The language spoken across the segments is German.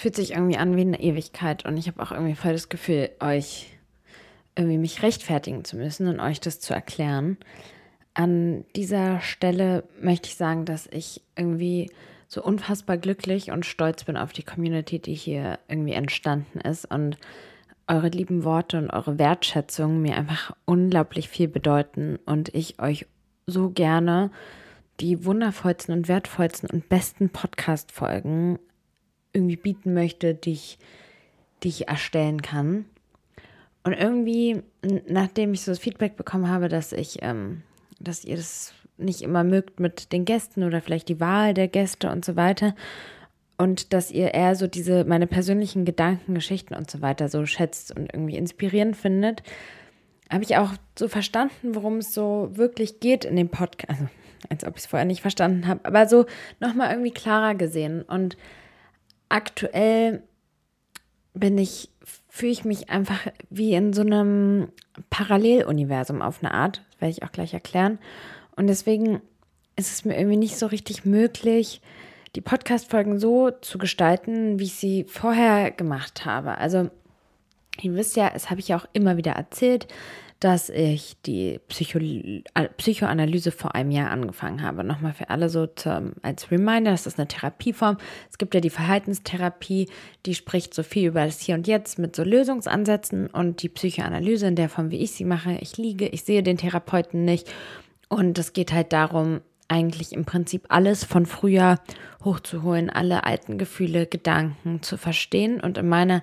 fühlt sich irgendwie an wie eine Ewigkeit und ich habe auch irgendwie voll das Gefühl, euch irgendwie mich rechtfertigen zu müssen und euch das zu erklären. An dieser Stelle möchte ich sagen, dass ich irgendwie so unfassbar glücklich und stolz bin auf die Community, die hier irgendwie entstanden ist und eure lieben Worte und eure Wertschätzung mir einfach unglaublich viel bedeuten und ich euch so gerne die wundervollsten und wertvollsten und besten Podcast-Folgen irgendwie bieten möchte, die ich, die ich erstellen kann. Und irgendwie, nachdem ich so das Feedback bekommen habe, dass ich, ähm, dass ihr das nicht immer mögt mit den Gästen oder vielleicht die Wahl der Gäste und so weiter. Und dass ihr eher so diese, meine persönlichen Gedanken, Geschichten und so weiter so schätzt und irgendwie inspirierend findet, habe ich auch so verstanden, worum es so wirklich geht in dem Podcast. Also, als ob ich es vorher nicht verstanden habe, aber so nochmal irgendwie klarer gesehen. Und aktuell bin ich, fühle ich mich einfach wie in so einem Paralleluniversum auf eine Art. Das werde ich auch gleich erklären. Und deswegen ist es mir irgendwie nicht so richtig möglich, die Podcast-Folgen so zu gestalten, wie ich sie vorher gemacht habe. Also, ihr wisst ja, es habe ich ja auch immer wieder erzählt, dass ich die Psycho äh, Psychoanalyse vor einem Jahr angefangen habe. Nochmal für alle so zum, als Reminder, das ist eine Therapieform. Es gibt ja die Verhaltenstherapie, die spricht so viel über das Hier und Jetzt mit so Lösungsansätzen und die Psychoanalyse in der Form, wie ich sie mache. Ich liege, ich sehe den Therapeuten nicht und es geht halt darum, eigentlich im Prinzip alles von früher hochzuholen, alle alten Gefühle, Gedanken zu verstehen und in meiner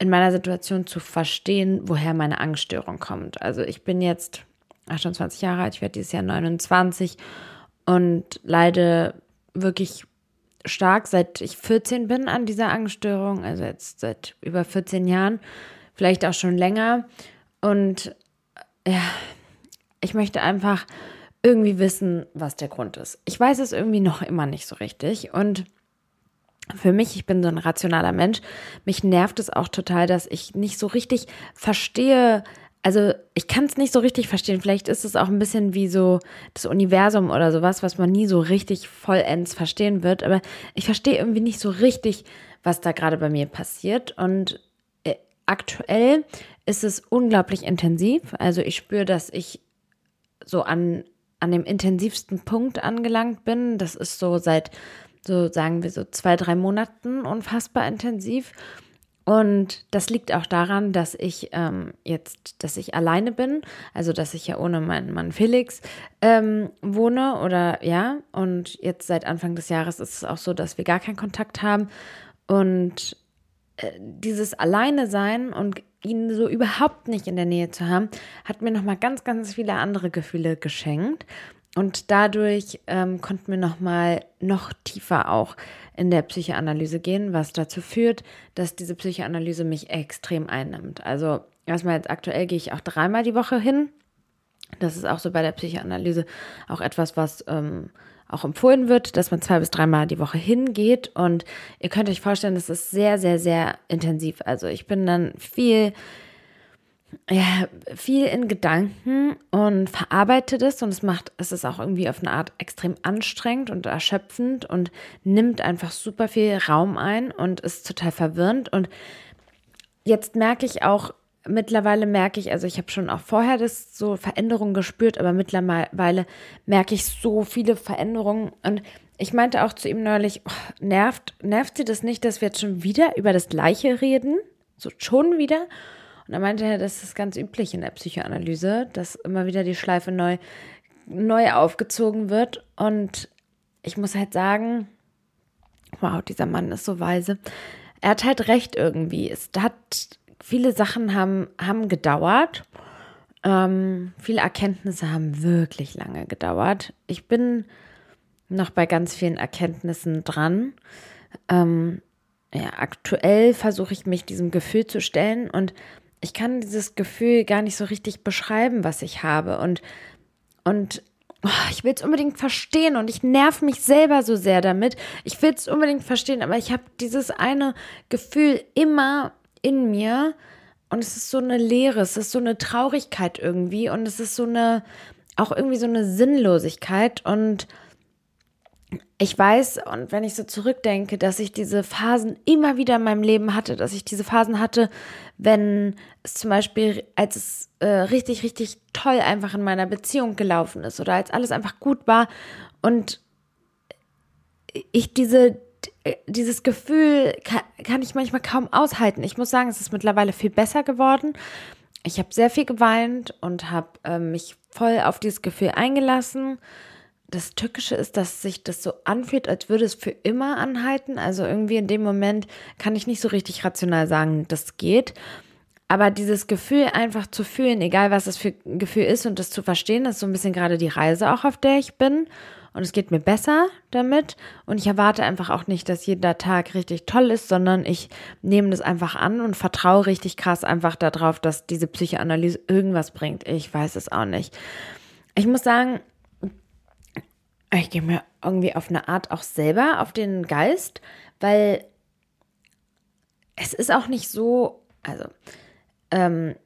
in meiner Situation zu verstehen, woher meine Angststörung kommt. Also ich bin jetzt 28 Jahre alt, ich werde dieses Jahr 29 und leide wirklich stark, seit ich 14 bin an dieser Angststörung, also jetzt seit über 14 Jahren, vielleicht auch schon länger. Und ja, ich möchte einfach irgendwie wissen, was der Grund ist. Ich weiß es irgendwie noch immer nicht so richtig und für mich, ich bin so ein rationaler Mensch, mich nervt es auch total, dass ich nicht so richtig verstehe, also ich kann es nicht so richtig verstehen. Vielleicht ist es auch ein bisschen wie so das Universum oder sowas, was man nie so richtig vollends verstehen wird. Aber ich verstehe irgendwie nicht so richtig, was da gerade bei mir passiert. Und äh, aktuell ist es unglaublich intensiv. Also ich spüre, dass ich so an, an dem intensivsten Punkt angelangt bin. Das ist so seit so sagen wir so zwei, drei Monaten unfassbar intensiv. Und das liegt auch daran, dass ich ähm, jetzt, dass ich alleine bin, also dass ich ja ohne meinen Mann Felix ähm, wohne oder ja. Und jetzt seit Anfang des Jahres ist es auch so, dass wir gar keinen Kontakt haben. Und äh, dieses Alleine sein und ihn so überhaupt nicht in der Nähe zu haben, hat mir nochmal ganz, ganz viele andere Gefühle geschenkt. Und dadurch ähm, konnten wir nochmal noch tiefer auch in der Psychoanalyse gehen, was dazu führt, dass diese Psychoanalyse mich extrem einnimmt. Also erstmal jetzt aktuell gehe ich auch dreimal die Woche hin. Das ist auch so bei der Psychoanalyse auch etwas, was ähm, auch empfohlen wird, dass man zwei bis dreimal die Woche hingeht. Und ihr könnt euch vorstellen, das ist sehr, sehr, sehr intensiv. Also ich bin dann viel ja, viel in Gedanken und verarbeite das und es macht, es ist auch irgendwie auf eine Art extrem anstrengend und erschöpfend und nimmt einfach super viel Raum ein und ist total verwirrend. Und jetzt merke ich auch, mittlerweile merke ich, also ich habe schon auch vorher das so Veränderungen gespürt, aber mittlerweile merke ich so viele Veränderungen und ich meinte auch zu ihm neulich, oh, nervt, nervt sie das nicht, dass wir jetzt schon wieder über das Gleiche reden? So schon wieder? Und er meinte das ist ganz üblich in der Psychoanalyse, dass immer wieder die Schleife neu, neu aufgezogen wird. Und ich muss halt sagen, wow, dieser Mann ist so weise. Er hat halt recht irgendwie. Es hat, viele Sachen haben, haben gedauert. Ähm, viele Erkenntnisse haben wirklich lange gedauert. Ich bin noch bei ganz vielen Erkenntnissen dran. Ähm, ja, aktuell versuche ich mich diesem Gefühl zu stellen und ich kann dieses Gefühl gar nicht so richtig beschreiben, was ich habe. Und, und oh, ich will es unbedingt verstehen und ich nerv mich selber so sehr damit. Ich will es unbedingt verstehen, aber ich habe dieses eine Gefühl immer in mir und es ist so eine Leere, es ist so eine Traurigkeit irgendwie und es ist so eine, auch irgendwie so eine Sinnlosigkeit und ich weiß, und wenn ich so zurückdenke, dass ich diese Phasen immer wieder in meinem Leben hatte, dass ich diese Phasen hatte, wenn es zum Beispiel, als es äh, richtig, richtig toll einfach in meiner Beziehung gelaufen ist oder als alles einfach gut war und ich diese, dieses Gefühl kann, kann ich manchmal kaum aushalten. Ich muss sagen, es ist mittlerweile viel besser geworden. Ich habe sehr viel geweint und habe äh, mich voll auf dieses Gefühl eingelassen das Tückische ist, dass sich das so anfühlt, als würde es für immer anhalten. Also irgendwie in dem Moment kann ich nicht so richtig rational sagen, das geht. Aber dieses Gefühl einfach zu fühlen, egal was das für ein Gefühl ist und das zu verstehen, ist so ein bisschen gerade die Reise auch, auf der ich bin. Und es geht mir besser damit. Und ich erwarte einfach auch nicht, dass jeder Tag richtig toll ist, sondern ich nehme das einfach an und vertraue richtig krass einfach darauf, dass diese Psychoanalyse irgendwas bringt. Ich weiß es auch nicht. Ich muss sagen, ich gehe mir irgendwie auf eine Art auch selber auf den Geist, weil es ist auch nicht so, also ähm,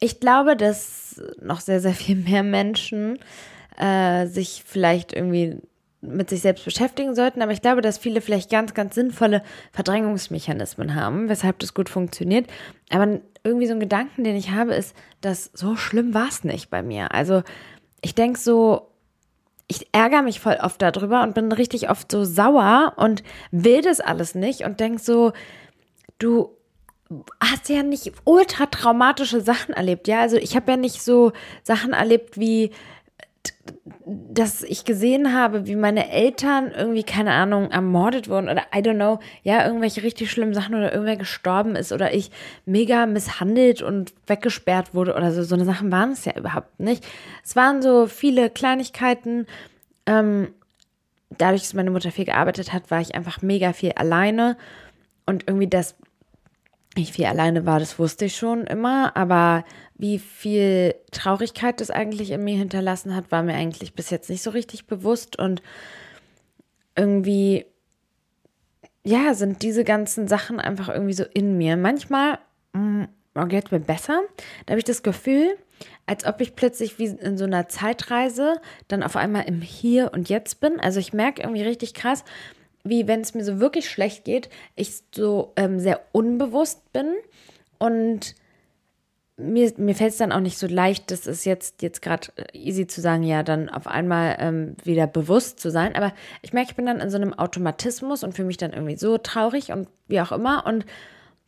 ich glaube, dass noch sehr, sehr viel mehr Menschen äh, sich vielleicht irgendwie mit sich selbst beschäftigen sollten, aber ich glaube, dass viele vielleicht ganz, ganz sinnvolle Verdrängungsmechanismen haben, weshalb das gut funktioniert. Aber irgendwie so ein Gedanken, den ich habe, ist, dass so schlimm war es nicht bei mir. Also ich denke so, ich ärgere mich voll oft darüber und bin richtig oft so sauer und will das alles nicht und denk so, du hast ja nicht ultra traumatische Sachen erlebt, ja? Also ich habe ja nicht so Sachen erlebt wie dass ich gesehen habe, wie meine Eltern irgendwie, keine Ahnung, ermordet wurden oder I don't know, ja, irgendwelche richtig schlimmen Sachen oder irgendwer gestorben ist oder ich mega misshandelt und weggesperrt wurde oder so. So eine Sachen waren es ja überhaupt nicht. Es waren so viele Kleinigkeiten. Ähm, dadurch, dass meine Mutter viel gearbeitet hat, war ich einfach mega viel alleine und irgendwie das ich viel alleine war, das wusste ich schon immer, aber wie viel Traurigkeit das eigentlich in mir hinterlassen hat, war mir eigentlich bis jetzt nicht so richtig bewusst und irgendwie, ja, sind diese ganzen Sachen einfach irgendwie so in mir. Manchmal mh, mm, geht es mir besser. Da habe ich das Gefühl, als ob ich plötzlich wie in so einer Zeitreise dann auf einmal im Hier und Jetzt bin. Also ich merke irgendwie richtig krass, wie wenn es mir so wirklich schlecht geht, ich so ähm, sehr unbewusst bin und mir, mir fällt es dann auch nicht so leicht, das ist jetzt, jetzt gerade easy zu sagen, ja, dann auf einmal ähm, wieder bewusst zu sein. Aber ich merke, ich bin dann in so einem Automatismus und fühle mich dann irgendwie so traurig und wie auch immer. Und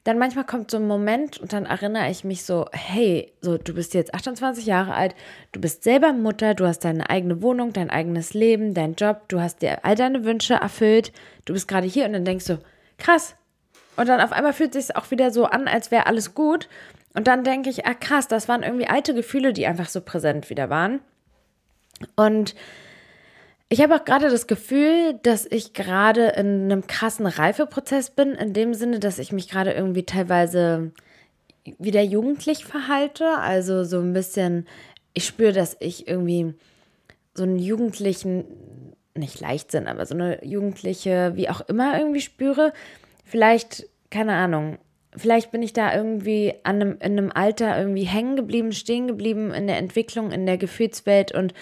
dann manchmal kommt so ein Moment und dann erinnere ich mich so, hey, so du bist jetzt 28 Jahre alt, du bist selber Mutter, du hast deine eigene Wohnung, dein eigenes Leben, dein Job, du hast dir all deine Wünsche erfüllt, du bist gerade hier und dann denkst du, krass. Und dann auf einmal fühlt es sich auch wieder so an, als wäre alles gut. Und dann denke ich, ah krass, das waren irgendwie alte Gefühle, die einfach so präsent wieder waren. Und ich habe auch gerade das Gefühl, dass ich gerade in einem krassen Reifeprozess bin, in dem Sinne, dass ich mich gerade irgendwie teilweise wieder jugendlich verhalte. Also so ein bisschen, ich spüre, dass ich irgendwie so einen Jugendlichen, nicht Leichtsinn, aber so eine Jugendliche, wie auch immer irgendwie spüre. Vielleicht, keine Ahnung, vielleicht bin ich da irgendwie an einem, in einem Alter irgendwie hängen geblieben, stehen geblieben in der Entwicklung, in der Gefühlswelt und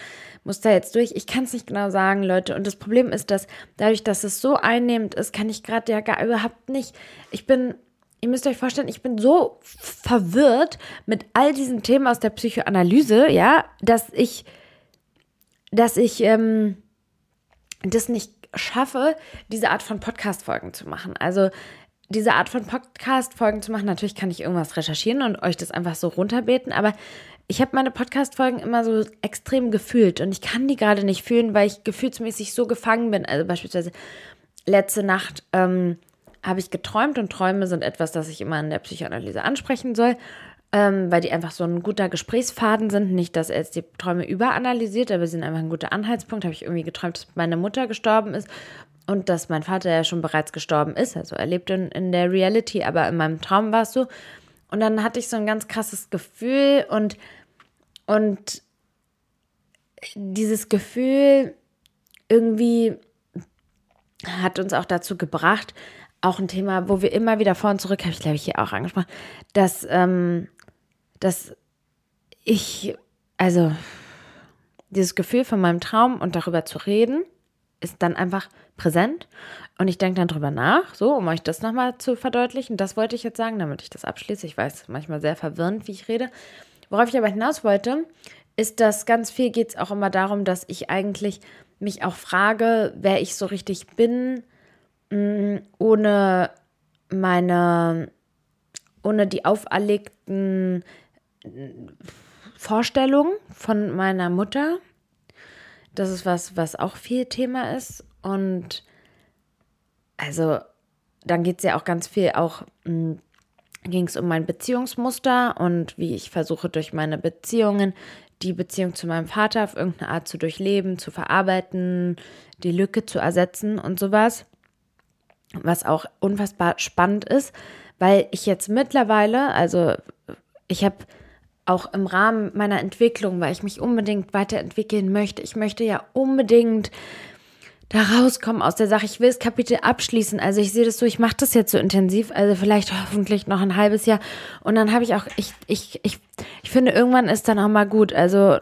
muss da jetzt durch. Ich kann es nicht genau sagen, Leute. Und das Problem ist, dass dadurch, dass es so einnehmend ist, kann ich gerade ja gar überhaupt nicht. Ich bin, ihr müsst euch vorstellen, ich bin so verwirrt mit all diesen Themen aus der Psychoanalyse, ja, dass ich, dass ich ähm, das nicht schaffe, diese Art von Podcast-Folgen zu machen. Also diese Art von Podcast-Folgen zu machen. Natürlich kann ich irgendwas recherchieren und euch das einfach so runterbeten, aber ich habe meine Podcast-Folgen immer so extrem gefühlt und ich kann die gerade nicht fühlen, weil ich gefühlsmäßig so gefangen bin. Also beispielsweise letzte Nacht ähm, habe ich geträumt und Träume sind etwas, das ich immer in der Psychoanalyse ansprechen soll, ähm, weil die einfach so ein guter Gesprächsfaden sind. Nicht, dass er jetzt die Träume überanalysiert, aber sie sind einfach ein guter Anhaltspunkt. Habe ich irgendwie geträumt, dass meine Mutter gestorben ist und dass mein Vater ja schon bereits gestorben ist. Also er lebt in, in der Reality, aber in meinem Traum war es so. Und dann hatte ich so ein ganz krasses Gefühl und, und dieses Gefühl irgendwie hat uns auch dazu gebracht, auch ein Thema, wo wir immer wieder vor und zurück, habe ich glaube ich hier auch angesprochen, dass, ähm, dass ich, also dieses Gefühl von meinem Traum und darüber zu reden, ist dann einfach präsent und ich denke dann drüber nach, so, um euch das nochmal zu verdeutlichen. Das wollte ich jetzt sagen, damit ich das abschließe. Ich weiß, manchmal sehr verwirrend, wie ich rede. Worauf ich aber hinaus wollte, ist, dass ganz viel geht es auch immer darum, dass ich eigentlich mich auch frage, wer ich so richtig bin, mm, ohne meine, ohne die auferlegten Vorstellungen von meiner Mutter. Das ist was, was auch viel Thema ist. Und also dann geht es ja auch ganz viel auch, mm, ging es um mein Beziehungsmuster und wie ich versuche durch meine Beziehungen die Beziehung zu meinem Vater auf irgendeine Art zu durchleben, zu verarbeiten, die Lücke zu ersetzen und sowas. Was auch unfassbar spannend ist, weil ich jetzt mittlerweile, also ich habe auch im Rahmen meiner Entwicklung, weil ich mich unbedingt weiterentwickeln möchte, ich möchte ja unbedingt da rauskommen aus der Sache. Ich will das Kapitel abschließen. Also ich sehe das so, ich mache das jetzt so intensiv, also vielleicht hoffentlich noch ein halbes Jahr. Und dann habe ich auch, ich, ich, ich, ich finde, irgendwann ist dann auch mal gut. Also,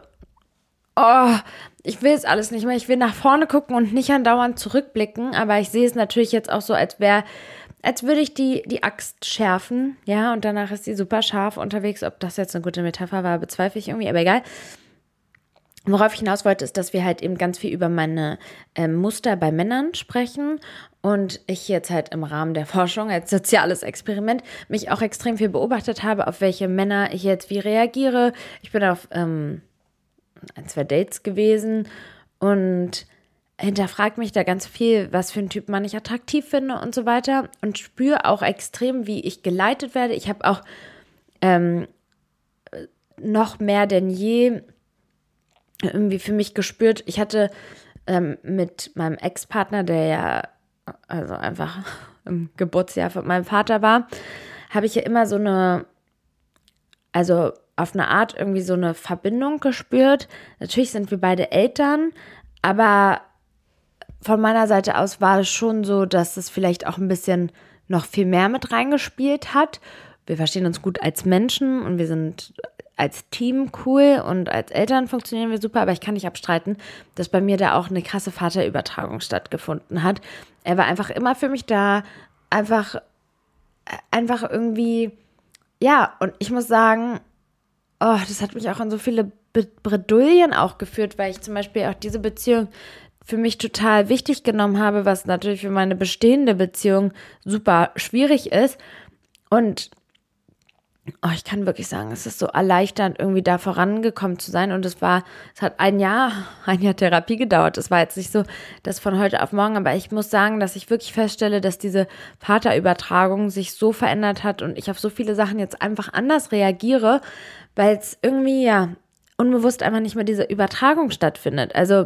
oh, ich will es alles nicht mehr. Ich will nach vorne gucken und nicht andauernd zurückblicken. Aber ich sehe es natürlich jetzt auch so, als wäre, als würde ich die, die Axt schärfen. Ja, und danach ist sie super scharf unterwegs. Ob das jetzt eine gute Metapher war, bezweifle ich irgendwie, aber egal. Worauf ich hinaus wollte, ist, dass wir halt eben ganz viel über meine äh, Muster bei Männern sprechen und ich jetzt halt im Rahmen der Forschung als soziales Experiment mich auch extrem viel beobachtet habe, auf welche Männer ich jetzt wie reagiere. Ich bin auf ähm, ein, zwei Dates gewesen und hinterfragt mich da ganz viel, was für ein Typ man ich attraktiv finde und so weiter und spüre auch extrem, wie ich geleitet werde. Ich habe auch ähm, noch mehr denn je irgendwie für mich gespürt, ich hatte ähm, mit meinem Ex-Partner, der ja also einfach im Geburtsjahr von meinem Vater war, habe ich ja immer so eine, also auf eine Art irgendwie so eine Verbindung gespürt. Natürlich sind wir beide Eltern, aber von meiner Seite aus war es schon so, dass es vielleicht auch ein bisschen noch viel mehr mit reingespielt hat. Wir verstehen uns gut als Menschen und wir sind als Team cool und als Eltern funktionieren wir super, aber ich kann nicht abstreiten, dass bei mir da auch eine krasse Vaterübertragung stattgefunden hat. Er war einfach immer für mich da, einfach, einfach irgendwie, ja, und ich muss sagen, oh, das hat mich auch in so viele Bredouillen auch geführt, weil ich zum Beispiel auch diese Beziehung für mich total wichtig genommen habe, was natürlich für meine bestehende Beziehung super schwierig ist. Und oh, ich kann wirklich sagen, es ist so erleichternd, irgendwie da vorangekommen zu sein. Und es war, es hat ein Jahr, ein Jahr Therapie gedauert. Es war jetzt nicht so, das von heute auf morgen, aber ich muss sagen, dass ich wirklich feststelle, dass diese Vaterübertragung sich so verändert hat und ich auf so viele Sachen jetzt einfach anders reagiere, weil es irgendwie ja unbewusst einfach nicht mehr diese Übertragung stattfindet. Also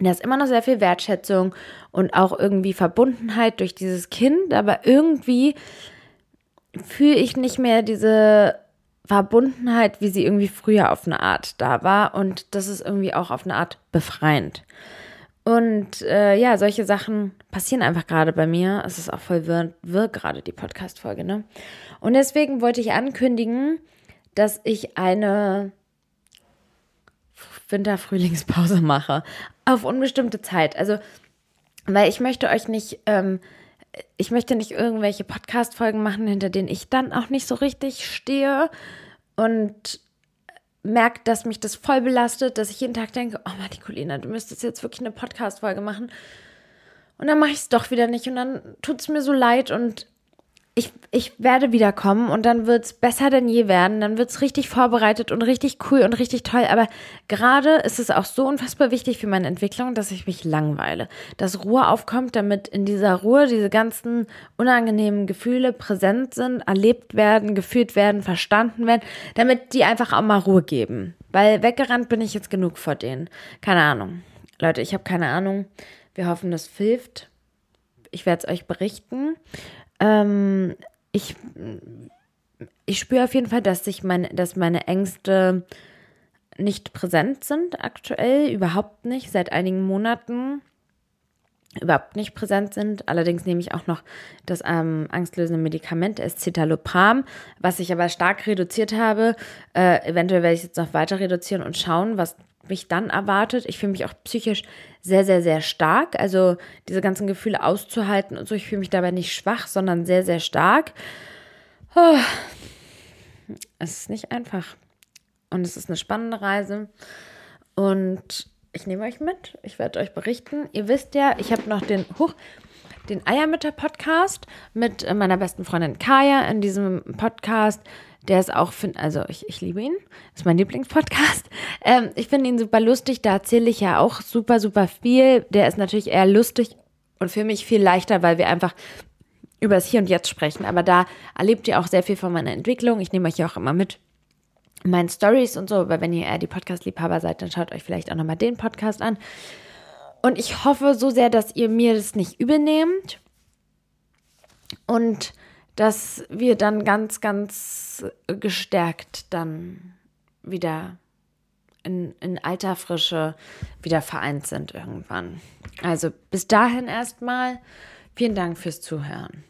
da ist immer noch sehr viel Wertschätzung und auch irgendwie Verbundenheit durch dieses Kind, aber irgendwie fühle ich nicht mehr diese Verbundenheit, wie sie irgendwie früher auf eine Art da war. Und das ist irgendwie auch auf eine Art befreiend. Und äh, ja, solche Sachen passieren einfach gerade bei mir. Es ist auch voll wirr, wirr gerade die Podcast-Folge, ne? Und deswegen wollte ich ankündigen, dass ich eine Winter-Frühlingspause mache. Auf unbestimmte Zeit. Also, weil ich möchte euch nicht ähm, ich möchte nicht irgendwelche Podcast-Folgen machen, hinter denen ich dann auch nicht so richtig stehe und merke, dass mich das voll belastet, dass ich jeden Tag denke, oh Marticolina, du müsstest jetzt wirklich eine Podcast-Folge machen. Und dann mache ich es doch wieder nicht und dann tut es mir so leid und ich, ich werde wiederkommen und dann wird es besser denn je werden. Dann wird es richtig vorbereitet und richtig cool und richtig toll. Aber gerade ist es auch so unfassbar wichtig für meine Entwicklung, dass ich mich langweile. Dass Ruhe aufkommt, damit in dieser Ruhe diese ganzen unangenehmen Gefühle präsent sind, erlebt werden, gefühlt werden, verstanden werden, damit die einfach auch mal Ruhe geben. Weil weggerannt bin ich jetzt genug vor denen. Keine Ahnung. Leute, ich habe keine Ahnung. Wir hoffen, das hilft. Ich werde es euch berichten. Ähm, ich ich spüre auf jeden Fall, dass sich meine, dass meine Ängste nicht präsent sind aktuell, überhaupt nicht, seit einigen Monaten überhaupt nicht präsent sind. Allerdings nehme ich auch noch das ähm, angstlösende Medikament Escitalopram, was ich aber stark reduziert habe. Äh, eventuell werde ich es jetzt noch weiter reduzieren und schauen, was mich dann erwartet. Ich fühle mich auch psychisch sehr, sehr, sehr stark. Also diese ganzen Gefühle auszuhalten und so. Ich fühle mich dabei nicht schwach, sondern sehr, sehr stark. Oh. Es ist nicht einfach. Und es ist eine spannende Reise. Und ich nehme euch mit. Ich werde euch berichten. Ihr wisst ja, ich habe noch den, huch, den Eiermütter-Podcast mit meiner besten Freundin Kaya. In diesem Podcast der ist auch, also ich, ich liebe ihn, ist mein Lieblingspodcast. Ähm, ich finde ihn super lustig, da erzähle ich ja auch super, super viel. Der ist natürlich eher lustig und für mich viel leichter, weil wir einfach über das Hier und Jetzt sprechen. Aber da erlebt ihr auch sehr viel von meiner Entwicklung. Ich nehme euch ja auch immer mit meinen Stories und so. Aber wenn ihr eher die Podcast-Liebhaber seid, dann schaut euch vielleicht auch nochmal den Podcast an. Und ich hoffe so sehr, dass ihr mir das nicht übernehmt. Und dass wir dann ganz, ganz gestärkt dann wieder in, in alter Frische wieder vereint sind irgendwann. Also bis dahin erstmal vielen Dank fürs Zuhören.